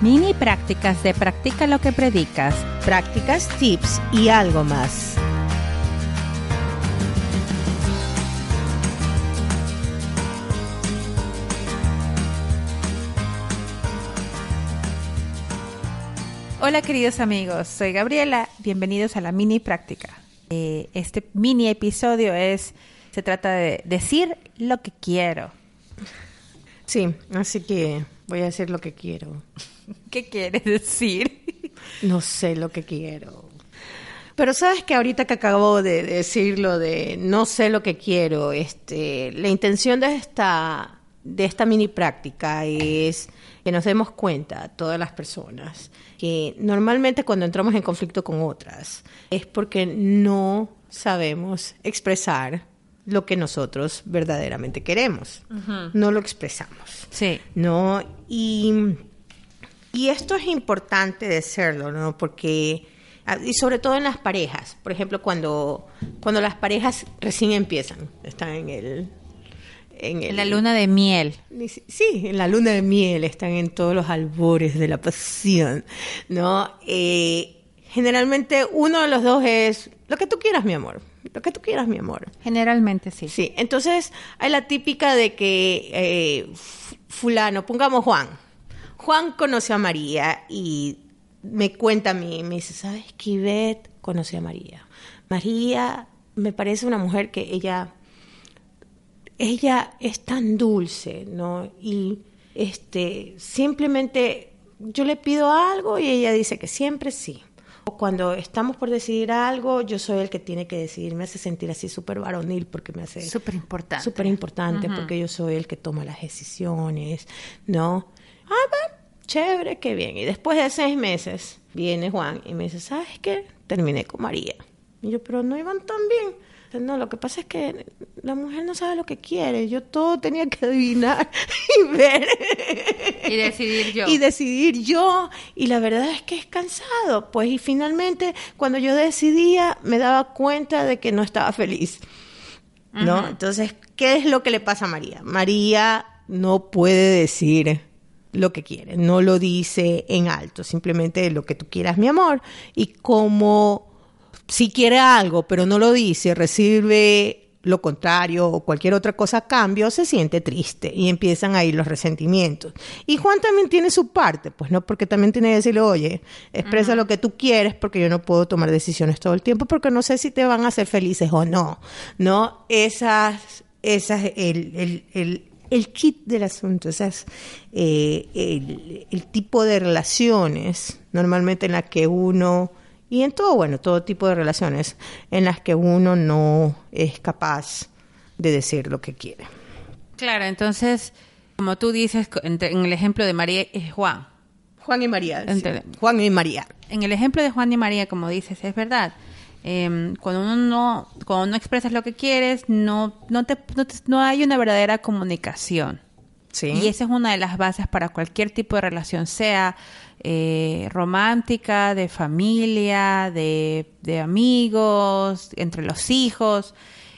Mini prácticas de Practica lo que predicas. Prácticas, tips y algo más. Hola queridos amigos, soy Gabriela, bienvenidos a la mini práctica. Eh, este mini episodio es, se trata de decir lo que quiero. Sí, así que voy a decir lo que quiero. ¿Qué quieres decir? No sé lo que quiero. Pero sabes que ahorita que acabo de decirlo de no sé lo que quiero, este, la intención de esta, de esta mini práctica es que nos demos cuenta, todas las personas, que normalmente cuando entramos en conflicto con otras es porque no sabemos expresar lo que nosotros verdaderamente queremos. No lo expresamos. Sí. ¿No? Y, y esto es importante de serlo, ¿no? Porque, ah, y sobre todo en las parejas, por ejemplo, cuando, cuando las parejas recién empiezan, están en el... En, el, la luna de miel. Sí, en la luna de miel, están en todos los albores de la pasión, ¿no? Eh, generalmente uno de los dos es lo que tú quieras, mi amor. Lo que tú quieras, mi amor. Generalmente sí. Sí, entonces hay la típica de que eh, fulano, pongamos Juan. Juan conoció a María y me cuenta a mí, me dice, ¿sabes que Ivette conoció a María? María me parece una mujer que ella, ella es tan dulce, ¿no? Y este, simplemente yo le pido algo y ella dice que siempre sí. Cuando estamos por decidir algo, yo soy el que tiene que decidir. Me hace sentir así súper varonil porque me hace... Súper importante. Súper importante porque yo soy el que toma las decisiones, ¿no? Ah, va, chévere, qué bien. Y después de seis meses viene Juan y me dice, ¿sabes qué? Terminé con María. Y yo, pero no iban tan bien. No, lo que pasa es que la mujer no sabe lo que quiere. Yo todo tenía que adivinar y ver. Y decidir yo. Y decidir yo. Y la verdad es que es cansado. Pues, y finalmente, cuando yo decidía, me daba cuenta de que no estaba feliz. ¿No? Entonces, ¿qué es lo que le pasa a María? María no puede decir lo que quiere, no lo dice en alto, simplemente lo que tú quieras, mi amor. Y como si quiere algo, pero no lo dice, recibe lo contrario o cualquier otra cosa a cambio, se siente triste y empiezan ahí los resentimientos. Y Juan también tiene su parte, pues no, porque también tiene que decirle, oye, expresa lo que tú quieres porque yo no puedo tomar decisiones todo el tiempo porque no sé si te van a hacer felices o no, ¿no? Esas, esas, el, el, el, el kit del asunto, esas, eh, el, el tipo de relaciones normalmente en las que uno y en todo, bueno, todo tipo de relaciones en las que uno no es capaz de decir lo que quiere. Claro, entonces, como tú dices, en el ejemplo de María es Juan. Juan y María. Sí. Juan y María. En el ejemplo de Juan y María, como dices, es verdad. Eh, cuando uno no, cuando no expresas lo que quieres, no, no, te, no, te, no hay una verdadera comunicación. Sí. Y esa es una de las bases para cualquier tipo de relación, sea eh, romántica, de familia, de, de, amigos, entre los hijos.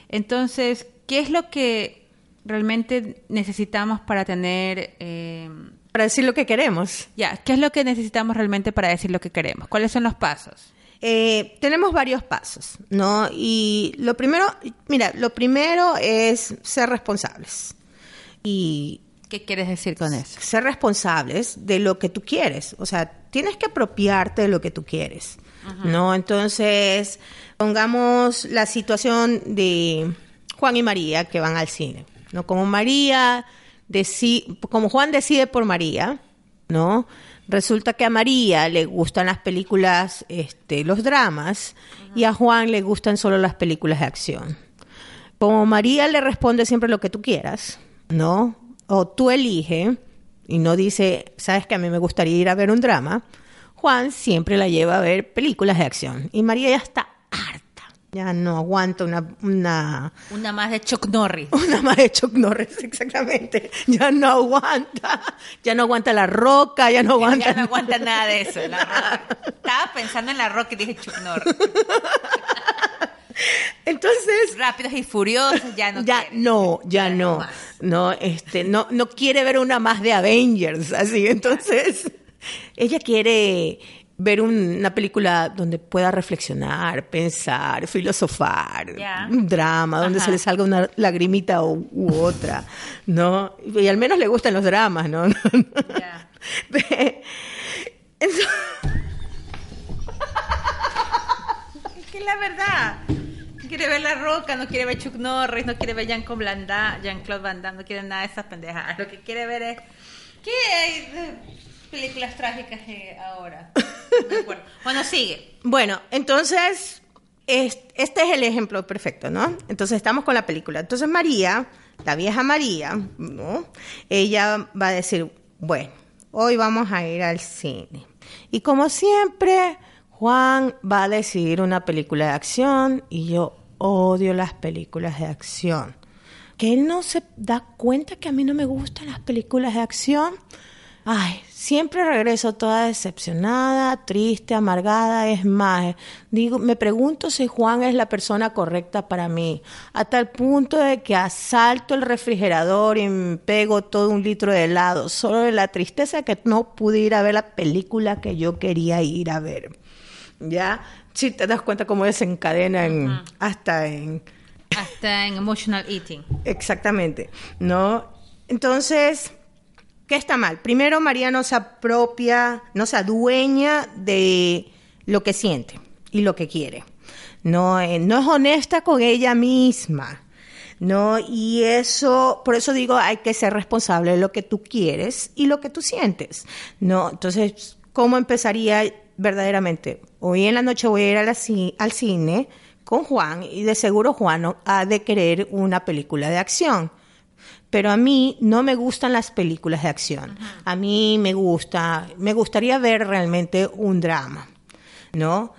Entonces, ¿qué es lo que realmente necesitamos para tener... Eh, para decir lo que queremos. Ya, ¿qué es lo que necesitamos realmente para decir lo que queremos? ¿Cuáles son los pasos? Eh, tenemos varios pasos, ¿no? Y lo primero, mira, lo primero es ser responsables. Y ¿Qué quieres decir con eso? Ser responsables de lo que tú quieres. O sea, tienes que apropiarte de lo que tú quieres. ¿No? Entonces, pongamos la situación de Juan y María que van al cine. ¿No? Como María decide, como Juan decide por María, ¿no? Resulta que a María le gustan las películas, este, los dramas, y a Juan le gustan solo las películas de acción. Como María le responde siempre lo que tú quieras, ¿no? O tú eliges y no dice, sabes que a mí me gustaría ir a ver un drama, Juan siempre la lleva a ver películas de acción. Y María ya está harta. Ya no aguanta una, una, Una más de Chuck Norris. una más de Chuck Norris, exactamente. Ya no aguanta. Ya no aguanta la roca, ya no aguanta. Ya no aguanta nada de eso. La roca. Estaba pensando en la roca y dije Chuck Norris. Entonces, Rápidos y furiosos, ya no ya quiere. no, ya Ya no no. este, no, no quiere ver una más de Avengers, así. Entonces, ella quiere ver un- una película donde pueda reflexionar, pensar, filosofar, Ya. un drama, donde Ajá. se le salga una lagrimita u, u otra, ¿no? Y al menos le gustan los dramas, ¿no? Entonces, Es que la verdad. Quiere ver La Roca, no quiere ver Chuck Norris, no quiere ver Jean-Claude Van Damme, no quiere nada de esas pendejadas. Lo que quiere ver es... ¿Qué hay de películas trágicas ahora? No. Bueno, sigue. Bueno, entonces, es- este es el ejemplo perfecto, ¿no? Entonces estamos con la película. Entonces María, la vieja María, ¿no? Ella va a decir, bueno, hoy vamos a ir al cine. Y como siempre, Juan va a decidir una película de acción y yo odio las películas de acción. Que él no se da cuenta que a mí no me gustan las películas de acción. Ay, siempre regreso toda decepcionada, triste, amargada. Es más, digo, me pregunto si Juan es la persona correcta para mí, a tal punto de que asalto el refrigerador y me pego todo un litro de helado, solo de la tristeza que no pude ir a ver la película que yo quería ir a ver. ¿Ya? Si te das cuenta cómo desencadena en, hasta en, Hasta en Emotional Eating. Exactamente, ¿no? Entonces, ¿qué está mal? Primero, María no se apropia, no se adueña de lo que siente y lo que quiere. No, eh, no es honesta con ella misma. No, y eso, por eso digo, hay que ser responsable de lo que tú quieres y lo que tú sientes. No, entonces, ¿cómo empezaría verdaderamente? Hoy en la noche voy a ir a la ci- al cine con Juan y de seguro Juan no- ha de querer una película de acción. Pero a mí no me gustan las películas de acción. A mí me gusta, me gustaría ver realmente un drama, ¿no?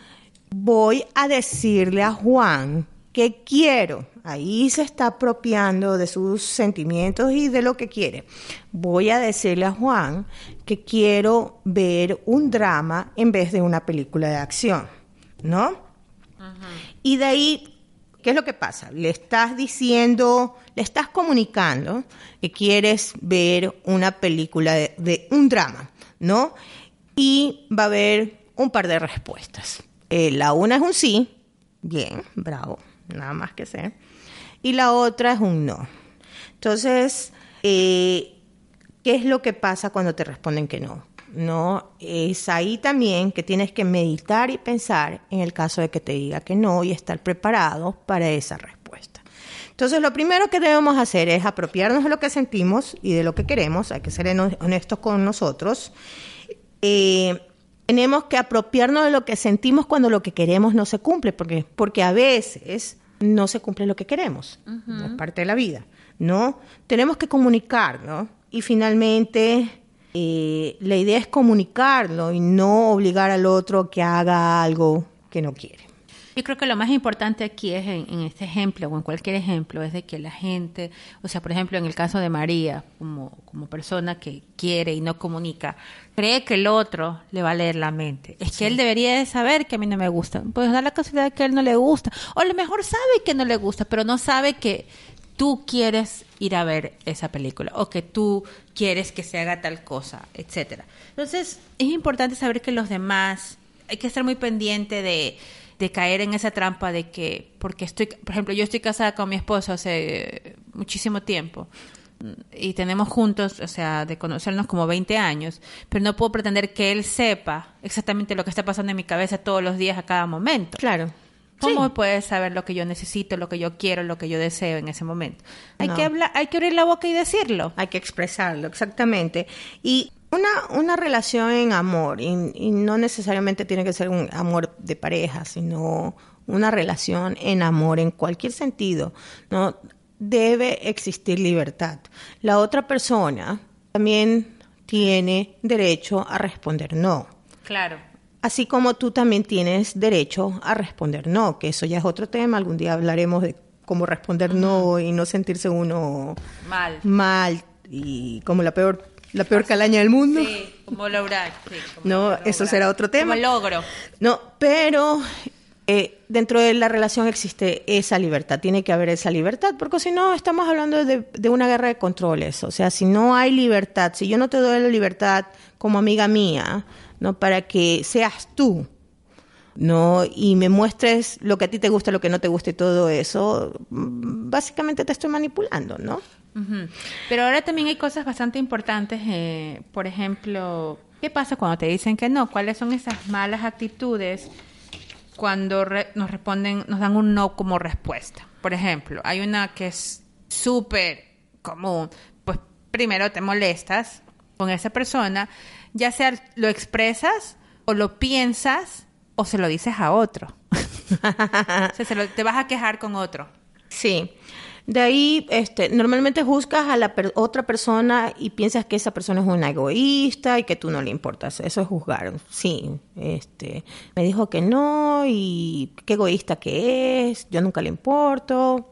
Voy a decirle a Juan que quiero. Ahí se está apropiando de sus sentimientos y de lo que quiere. Voy a decirle a Juan que quiero ver un drama en vez de una película de acción, ¿no? Y de ahí, ¿qué es lo que pasa? Le estás diciendo, le estás comunicando que quieres ver una película de, de un drama, ¿no? Y va a haber un par de respuestas. Eh, la una es un sí, bien, bravo, nada más que sé. Y la otra es un no. Entonces, eh, ¿qué es lo que pasa cuando te responden que no? No, es ahí también que tienes que meditar y pensar en el caso de que te diga que no y estar preparado para esa respuesta. Entonces, lo primero que debemos hacer es apropiarnos de lo que sentimos y de lo que queremos. Hay que ser hon- honestos con nosotros. Eh, tenemos que apropiarnos de lo que sentimos cuando lo que queremos no se cumple, porque, porque a veces no se cumple lo que queremos. Es parte de la vida, ¿no? Tenemos que comunicar, ¿no? Y finalmente, eh, la idea es comunicarlo y no obligar al otro que haga algo que no quiere. Yo creo que lo más importante aquí es en, en este ejemplo o en cualquier ejemplo es de que la gente, o sea, por ejemplo, en el caso de María, como, como persona que quiere y no comunica, cree que el otro le va a leer la mente. Es que él debería de saber que a mí no me gusta. Pues da la casualidad de que a él no le gusta. O a lo mejor sabe que no le gusta, pero no sabe que tú quieres ir a ver esa película o que tú quieres que se haga tal cosa, etcétera. Entonces, es importante saber que los demás, hay que estar muy pendiente de, de caer en esa trampa de que, porque estoy, por ejemplo, yo estoy casada con mi esposo hace muchísimo tiempo y tenemos juntos, o sea, de conocernos como 20 años, pero no puedo pretender que él sepa exactamente lo que está pasando en mi cabeza todos los días a cada momento. Claro. ¿Cómo Sí. puedes saber lo que yo necesito, lo que yo quiero, lo que yo deseo en ese momento? Hay No. que hablar, hay que abrir la boca y decirlo. Hay que expresarlo, exactamente. Y una, una relación en amor, y, y no necesariamente tiene que ser un amor de pareja, sino una relación en amor en cualquier sentido, ¿no? debe existir libertad. La otra persona también tiene derecho a responder no. Claro. Así como tú también tienes derecho a responder no, que eso ya es otro tema. Algún día hablaremos de cómo responder no y no sentirse uno Mal. mal y como la peor la peor calaña del mundo. Sí, como lograr. sí, como No, lograr. eso será otro tema. Como logro. No, pero eh, dentro de la relación existe esa libertad, tiene que haber esa libertad, porque si no estamos hablando de, de una guerra de controles. O sea, si no hay libertad, si yo no te doy la libertad como amiga mía, no para que seas tú, no y me muestres lo que a ti te gusta, lo que no te gusta y todo eso, mm, básicamente te estoy manipulando, ¿no? Pero ahora también hay cosas bastante importantes. eh, por ejemplo, ¿qué pasa cuando te dicen que no? ¿Cuáles son esas malas actitudes cuando re- nos responden, nos dan un no como respuesta? Por ejemplo, hay una que es súper común. Pues primero te molestas con esa persona, ya sea lo expresas o lo piensas o se lo dices a otro. o sea, se lo- te vas a quejar con otro. Sí. De ahí, este, normalmente juzgas a la per- otra persona y piensas que esa persona es una egoísta y que tú no le importas. Eso es juzgar. Sí, este, me dijo que no y qué egoísta que es, yo nunca le importo.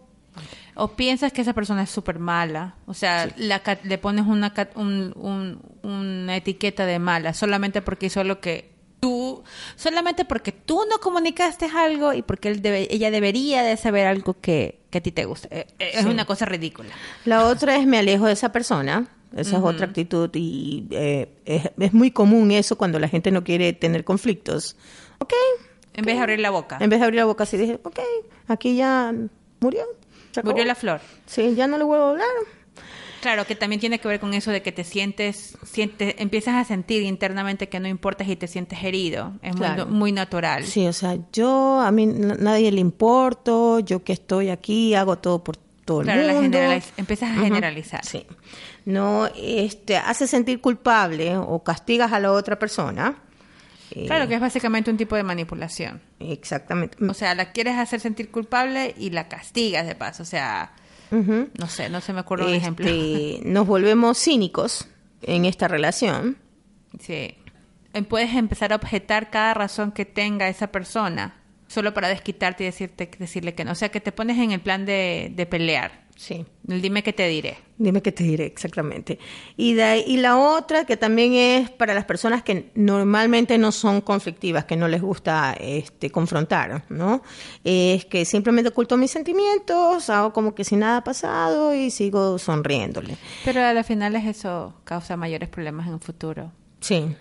O piensas que esa persona es súper mala. O sea, la ca- le pones una, ca- un- un- una etiqueta de mala solamente porque hizo lo que tú... Solamente porque tú no comunicaste algo y porque él debe- ella debería de saber algo que, que a ti te gusta. Eh, eh, Es Sí. una cosa ridícula. La otra es me alejo de esa persona. Esa es otra actitud y eh, es, es muy común eso cuando la gente no quiere tener conflictos. Ok, En vez de abrir la boca. en vez de abrir la boca así dije, ok, aquí ya murió. Murió la flor. Sí, ya no le vuelvo a hablar. Claro, que también tiene que ver con eso de que te sientes, sientes, empiezas a sentir internamente que no importas y te sientes herido. Es muy- Claro. muy, natural. Sí, o sea, yo a mí nadie le importo, yo que estoy aquí hago todo por todo Claro, el mundo. empiezas a generalizar. Sí. No, este, hace sentir culpable o castigas a la otra persona. Eh, Claro, que es básicamente un tipo de manipulación. Exactamente. O sea, la quieres hacer sentir culpable y la castigas de paso. O sea, No sé, no se me ocurre un ejemplo. Este, nos volvemos cínicos en esta relación. Sí. Eh, Puedes empezar a objetar cada razón que tenga esa persona solo para desquitarte y decirte, decirle que no. O sea, que te pones en el plan de, de pelear. Sí. Dime que te diré. Dime qué te diré exactamente. Y, de ahí- y la otra que también es para las personas que normalmente no son conflictivas, que no les gusta este, confrontar, ¿no? Es que simplemente oculto mis sentimientos, hago como que si nada ha pasado y sigo sonriéndole. Pero a la final es eso causa mayores problemas en el futuro. Sí.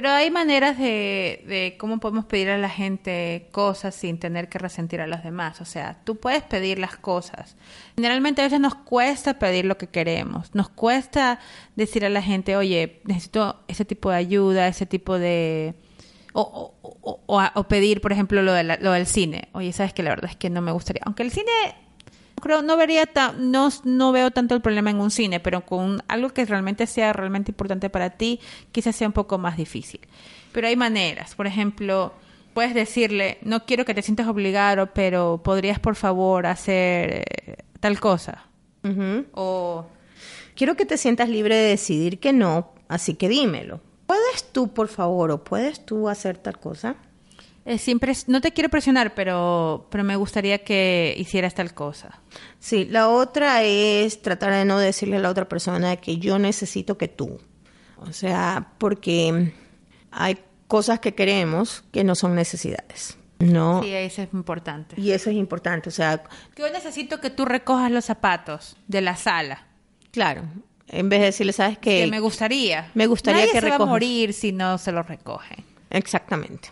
Pero hay maneras de, de cómo podemos pedir a la gente cosas sin tener que resentir a los demás. O sea, tú puedes pedir las cosas. Generalmente a veces nos cuesta pedir lo que queremos. Nos cuesta decir a la gente, oye, necesito ese tipo de ayuda, ese tipo de... O, o- o- o pedir, por ejemplo, lo, de la- lo del cine. Oye, sabes que la verdad es que no me gustaría. Aunque el cine creo no vería ta- no, no veo tanto el problema en un cine pero con algo que realmente sea realmente importante para ti quizás sea un poco más difícil pero hay maneras por ejemplo puedes decirle no quiero que te sientas obligado pero podrías por favor hacer eh, tal cosa o Quiero que te sientas libre de decidir que no, así que dímelo. ¿Puedes tú, por favor, o puedes tú hacer tal cosa? Eh, siempre no te quiero presionar pero pero me gustaría que hicieras tal cosa Sí, la otra es tratar de no decirle a la otra persona que yo necesito que tú. O sea, porque hay cosas que queremos que no son necesidades. No. sí eso es importante Y eso es importante. O sea, yo necesito que tú recojas los zapatos de la sala claro, en vez de decirle, ¿sabes qué? que me gustaría. Me gustaría Nadie que se va a recojas. morir si no se lo recogen. Exactamente.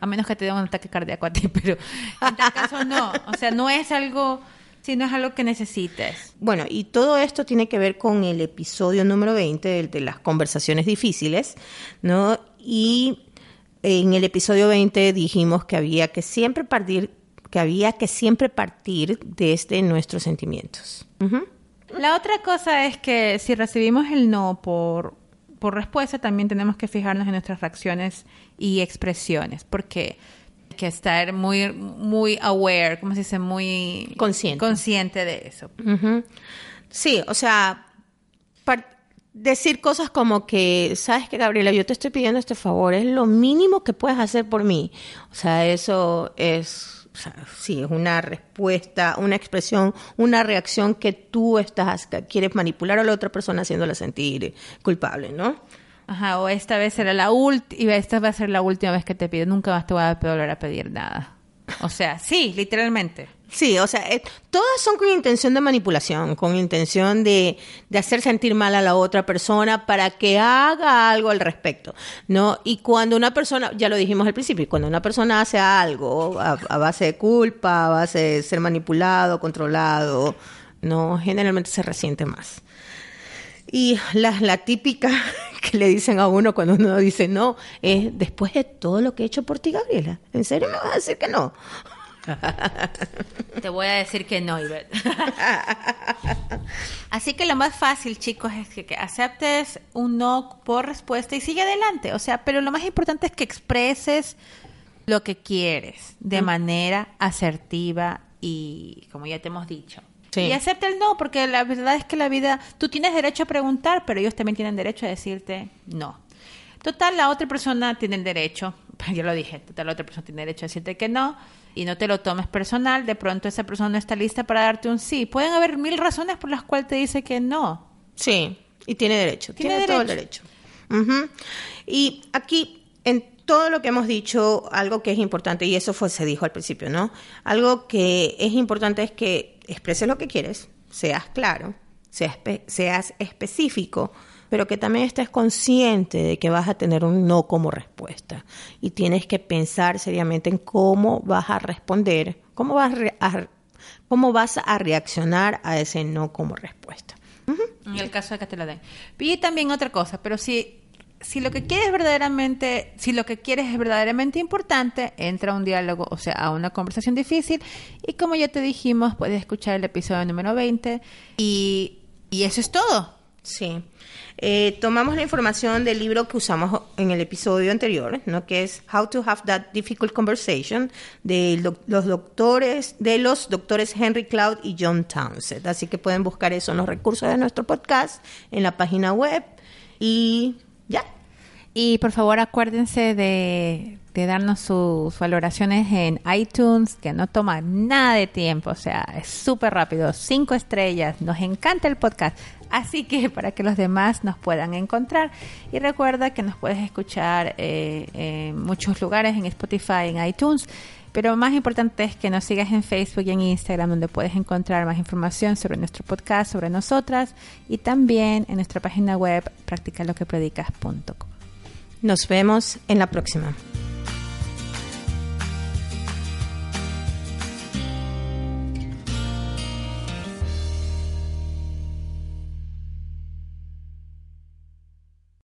A menos que te dé un ataque cardíaco a ti, pero en tal caso no. O sea, no es algo, si no es algo que necesites. Bueno, y todo esto tiene que ver con el episodio número 20, el de las conversaciones difíciles, ¿no? Y en el episodio 20 dijimos que había que siempre partir, que había que siempre partir desde nuestros sentimientos. La otra cosa es que si recibimos el no por, por respuesta, también tenemos que fijarnos en nuestras reacciones y expresiones, porque que estar muy, muy aware, ¿cómo se dice? Muy Consciente. consciente de eso. Sí, o sea, decir cosas como que, sabes que Gabriela, yo te estoy pidiendo este favor, es lo mínimo que puedes hacer por mí. O sea, eso es, o sea, sí, es una respuesta, una expresión, una reacción que tú estás, quieres manipular a la otra persona haciéndola sentir culpable, ¿no? Ajá, o esta vez será la última, esta va a ser la última vez que te pido, nunca más te voy a volver a pedir nada. O sea, sí, literalmente. Sí, o sea, eh, todas son con intención de manipulación, con intención de, de hacer sentir mal a la otra persona para que haga algo al respecto, ¿no? Y cuando una persona, ya lo dijimos al principio, cuando una persona hace algo a, a base de culpa, a base de ser manipulado, controlado, no, generalmente se resiente más. Y la, la típica que le dicen a uno cuando uno dice no es, después de todo lo que he hecho por ti, Gabriela, ¿en serio me vas a decir que no? Te voy a decir que no, Ivette. Así que lo más fácil, chicos, es que, que aceptes un no por respuesta y sigue adelante. O sea, pero lo más importante es que expreses lo que quieres de manera asertiva y, como ya te hemos dicho. Sí. Y acepta el no, porque la verdad es que la vida, tú tienes derecho a preguntar, pero ellos también tienen derecho a decirte no. Total, la otra persona tiene el derecho, ya lo dije, total, la otra persona tiene derecho a decirte que no y no te lo tomes personal, de pronto esa persona no está lista para darte un sí. Pueden haber mil razones por las cuales te dice que no. Sí, y tiene derecho, Tiene tiene, todo el derecho. Y aquí, en todo lo que hemos dicho, algo que es importante, y eso fue, se dijo al principio, ¿no? Algo que es importante es que expreses lo que quieres, seas claro, seas, espe- seas específico, pero que también estés consciente de que vas a tener un no como respuesta. Y tienes que pensar seriamente en cómo vas a responder, cómo vas a, re- a- cómo vas a reaccionar a ese no como respuesta. En el caso de que te lo den. Y también otra cosa, pero si, si lo que quieres verdaderamente, si lo que quieres es verdaderamente importante, entra a un diálogo, o sea, a una conversación difícil. Y como ya te dijimos, puedes escuchar el episodio número 20. Y, y eso es todo. Sí. Eh, tomamos la información del libro que usamos en el episodio anterior, ¿no? que es How to Have That Difficult Conversation, de lo- los doctores, de los doctores Henry Cloud y John Townsend. Así que pueden buscar eso en los recursos de nuestro podcast, en la página web y ya. Y por favor acuérdense de, de darnos sus valoraciones en iTunes, que no toma nada de tiempo, o sea, es súper rápido, cinco estrellas, nos encanta el podcast, así que para que los demás nos puedan encontrar. Y recuerda que nos puedes escuchar eh, en muchos lugares, en Spotify, en iTunes. Pero más importante es que nos sigas en Facebook y en Instagram, donde puedes encontrar más información sobre nuestro podcast, sobre nosotras, y también en nuestra página web practicaloquepredicas.com. Nos vemos en la próxima.